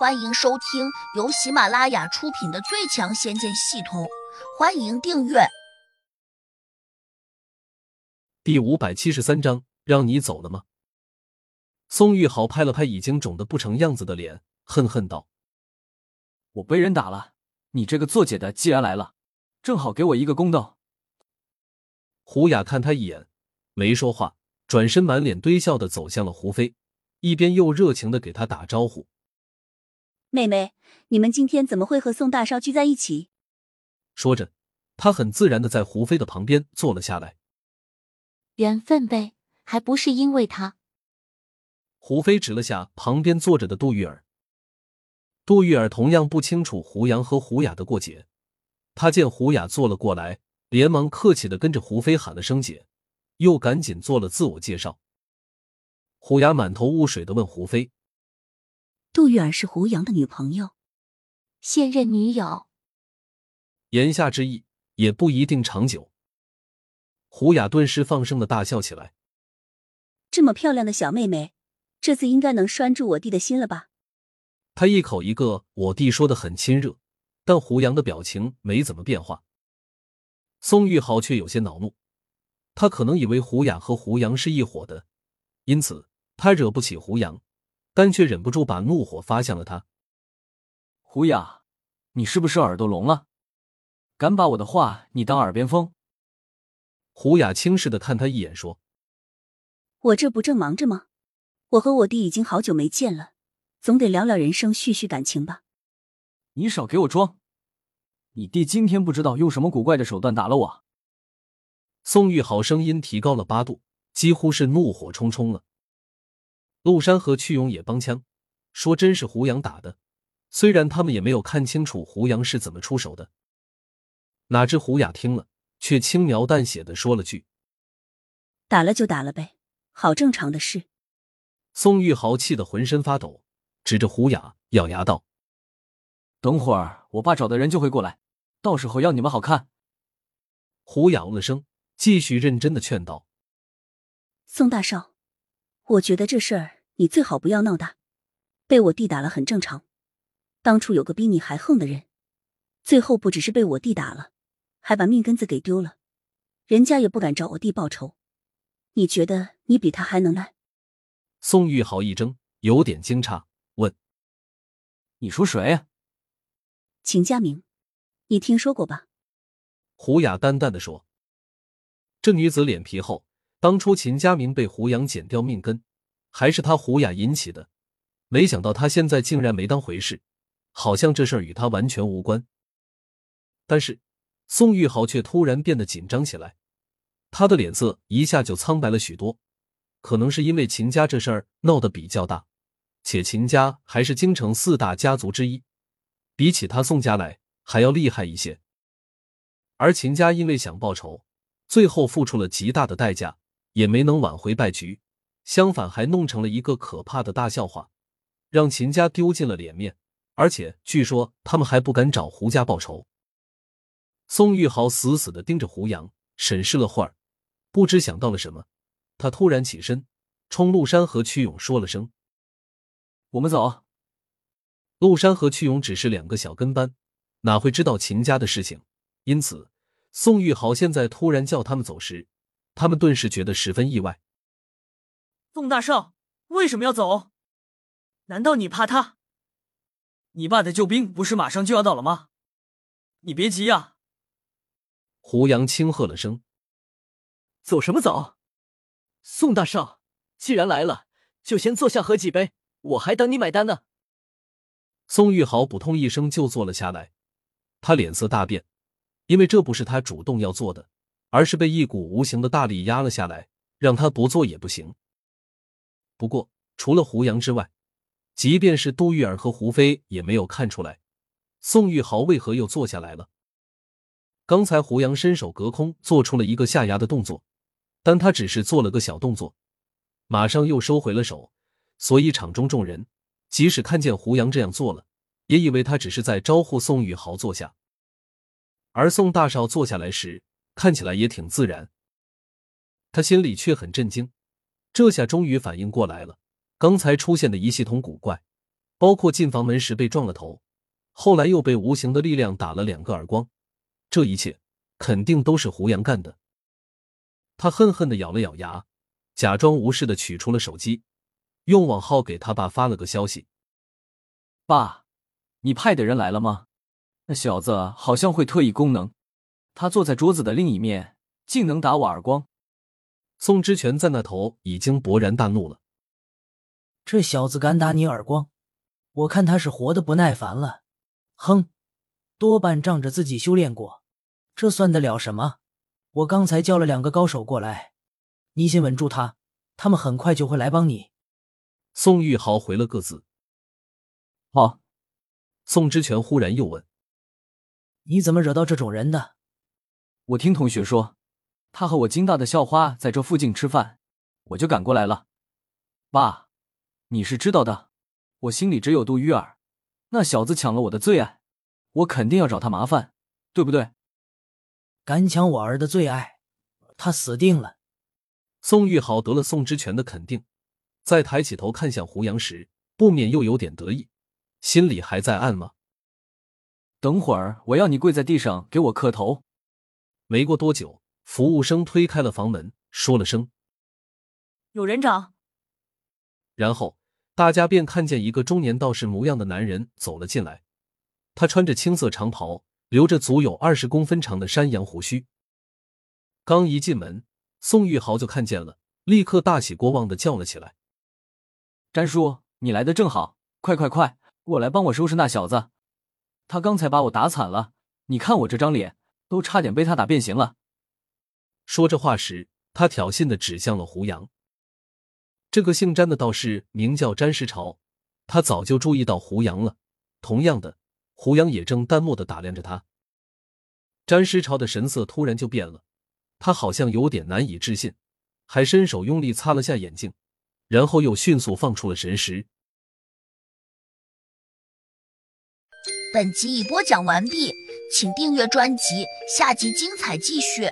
欢迎收听由喜马拉雅出品的《最强仙剑系统》，欢迎订阅。第五百七十三章，让你走了吗？宋玉豪拍了拍已经肿得不成样子的脸，恨恨道：“我被人打了，你这个做姐的既然来了，正好给我一个公道。”胡雅看他一眼，没说话，转身满脸堆笑的走向了胡飞，一边又热情的给他打招呼。妹妹，你们今天怎么会和宋大少聚在一起？说着，他很自然的在胡飞的旁边坐了下来。缘分呗，还不是因为他。胡飞指了下旁边坐着的杜玉儿。杜玉儿同样不清楚胡杨和胡雅的过节，他见胡雅坐了过来，连忙客气的跟着胡飞喊了声姐，又赶紧做了自我介绍。胡雅满头雾水的问胡飞。杜玉儿是胡杨的女朋友，现任女友。言下之意也不一定长久。胡雅顿时放声的大笑起来。这么漂亮的小妹妹，这次应该能拴住我弟的心了吧？他一口一个“我弟”说的很亲热，但胡杨的表情没怎么变化。宋玉豪却有些恼怒，他可能以为胡雅和胡杨是一伙的，因此他惹不起胡杨。但却忍不住把怒火发向了他。胡雅，你是不是耳朵聋了？敢把我的话你当耳边风？胡雅轻视的看他一眼，说：“我这不正忙着吗？我和我弟已经好久没见了，总得聊聊人生，叙叙感情吧。”你少给我装！你弟今天不知道用什么古怪的手段打了我。宋玉豪声音提高了八度，几乎是怒火冲冲了。陆山和屈勇也帮腔，说：“真是胡杨打的。”虽然他们也没有看清楚胡杨是怎么出手的。哪知胡雅听了，却轻描淡写的说了句：“打了就打了呗，好正常的事。”宋玉豪气得浑身发抖，指着胡雅咬牙道：“等会儿我爸找的人就会过来，到时候要你们好看。”胡雅了声，继续认真的劝道：“宋大少。”我觉得这事儿你最好不要闹大，被我弟打了很正常。当初有个比你还横的人，最后不只是被我弟打了，还把命根子给丢了，人家也不敢找我弟报仇。你觉得你比他还能耐？宋玉豪一怔，有点惊诧，问：“你说谁啊？”秦家明，你听说过吧？胡雅淡淡的说：“这女子脸皮厚。”当初秦家明被胡杨剪掉命根，还是他胡雅引起的。没想到他现在竟然没当回事，好像这事儿与他完全无关。但是宋玉豪却突然变得紧张起来，他的脸色一下就苍白了许多。可能是因为秦家这事儿闹得比较大，且秦家还是京城四大家族之一，比起他宋家来还要厉害一些。而秦家因为想报仇，最后付出了极大的代价。也没能挽回败局，相反还弄成了一个可怕的大笑话，让秦家丢尽了脸面。而且据说他们还不敢找胡家报仇。宋玉豪死死的盯着胡杨，审视了会儿，不知想到了什么，他突然起身，冲陆山和屈勇说了声：“我们走。”陆山和屈勇只是两个小跟班，哪会知道秦家的事情？因此，宋玉豪现在突然叫他们走时。他们顿时觉得十分意外。宋大少为什么要走？难道你怕他？你爸的救兵不是马上就要到了吗？你别急呀。胡杨轻喝了声：“走什么走？宋大少，既然来了，就先坐下喝几杯，我还等你买单呢。”宋玉豪扑通一声就坐了下来，他脸色大变，因为这不是他主动要做的。而是被一股无形的大力压了下来，让他不做也不行。不过，除了胡杨之外，即便是杜玉儿和胡飞也没有看出来，宋玉豪为何又坐下来了。刚才胡杨伸手隔空做出了一个下压的动作，但他只是做了个小动作，马上又收回了手，所以场中众人即使看见胡杨这样做了，也以为他只是在招呼宋玉豪坐下。而宋大少坐下来时，看起来也挺自然，他心里却很震惊。这下终于反应过来了，刚才出现的一系统古怪，包括进房门时被撞了头，后来又被无形的力量打了两个耳光，这一切肯定都是胡杨干的。他恨恨的咬了咬牙，假装无视的取出了手机，用网号给他爸发了个消息：“爸，你派的人来了吗？那小子好像会特异功能，他坐在桌子的另一面，竟能打我耳光。”宋之权在那头已经勃然大怒了。这小子敢打你耳光，我看他是活的不耐烦了。哼，多半仗着自己修炼过，这算得了什么？我刚才叫了两个高手过来，你先稳住他，他们很快就会来帮你。宋玉豪回了个字。好。宋之权忽然又问：“你怎么惹到这种人的？”我听同学说，他和我金大的校花在这附近吃饭，我就赶过来了。爸，你是知道的，我心里只有杜玉儿，那小子抢了我的最爱，我肯定要找他麻烦，对不对？敢抢我儿的最爱，他死定了！宋玉豪得了宋之权的肯定，在抬起头看向胡杨时，不免又有点得意，心里还在暗骂：“等会儿我要你跪在地上给我磕头。”没过多久，服务生推开了房门，说了声：“有人找。”然后大家便看见一个中年道士模样的男人走了进来，他穿着青色长袍。留着足有二十公分长的山羊胡须，刚一进门，宋玉豪就看见了，立刻大喜过望的叫了起来：“詹叔，你来的正好，快快快，过来帮我收拾那小子，他刚才把我打惨了，你看我这张脸，都差点被他打变形了。”说这话时，他挑衅的指向了胡杨。这个姓詹的道士名叫詹时朝，他早就注意到胡杨了。同样的。胡杨也正淡漠的打量着他，詹师朝的神色突然就变了，他好像有点难以置信，还伸手用力擦了下眼睛，然后又迅速放出了神识。本集已播讲完毕，请订阅专辑，下集精彩继续。